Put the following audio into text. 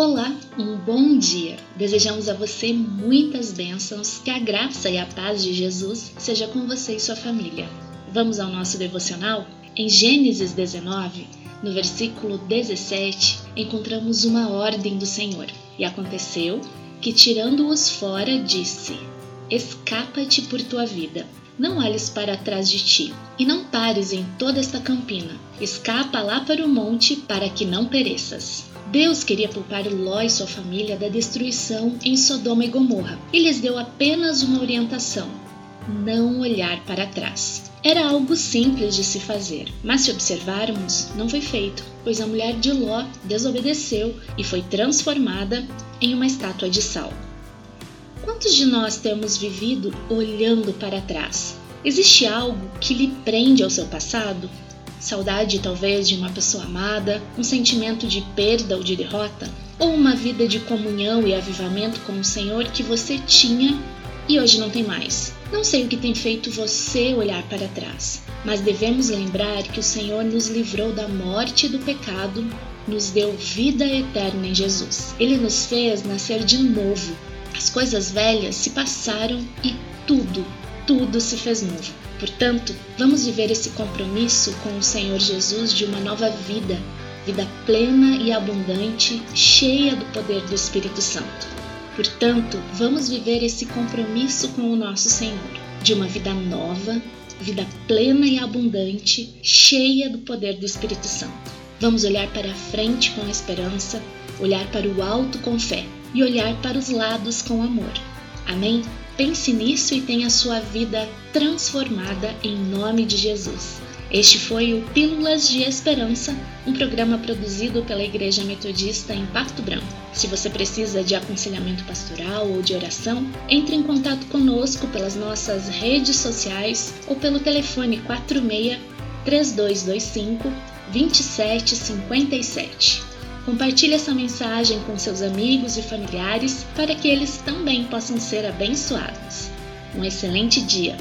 Olá, um bom dia! Desejamos a você muitas bênçãos, que a graça e a paz de Jesus seja com você e sua família. Vamos ao nosso devocional? Em Gênesis 19, no versículo 17, encontramos uma ordem do Senhor. E aconteceu que, tirando-os fora, disse: Escapa-te por tua vida. Não olhes para trás de ti, e não pares em toda esta campina. Escapa lá para o monte, para que não pereças. Deus queria poupar Ló e sua família da destruição em Sodoma e Gomorra e lhes deu apenas uma orientação: não olhar para trás. Era algo simples de se fazer, mas se observarmos, não foi feito, pois a mulher de Ló desobedeceu e foi transformada em uma estátua de sal. Quantos de nós temos vivido olhando para trás? Existe algo que lhe prende ao seu passado Saudade, talvez, de uma pessoa amada, um sentimento de perda ou de derrota? Ou uma vida de comunhão e avivamento com o Senhor que você tinha e hoje não tem mais? Não sei o que tem feito você olhar para trás, mas devemos lembrar que o Senhor nos livrou da morte e do pecado, nos deu vida eterna em Jesus. Ele nos fez nascer de novo. As coisas velhas se passaram e tudo, tudo se fez novo. Portanto, vamos viver esse compromisso com o Senhor Jesus de uma nova vida, vida plena e abundante, cheia do poder do Espírito Santo. Portanto, vamos viver esse compromisso com o nosso Senhor, de uma vida nova, vida plena e abundante, cheia do poder do Espírito Santo. Vamos olhar para a frente com esperança, olhar para o alto com fé e olhar para os lados com amor. Amém? Pense nisso e tenha sua vida transformada em nome de Jesus. Este foi o Pílulas de Esperança, um programa produzido pela Igreja Metodista em Pato Branco. Se você precisa de aconselhamento pastoral ou de oração, entre em contato conosco pelas nossas redes sociais ou pelo telefone 46 3225 2757. Compartilhe essa mensagem com seus amigos e familiares para que eles também possam ser abençoados. Um excelente dia!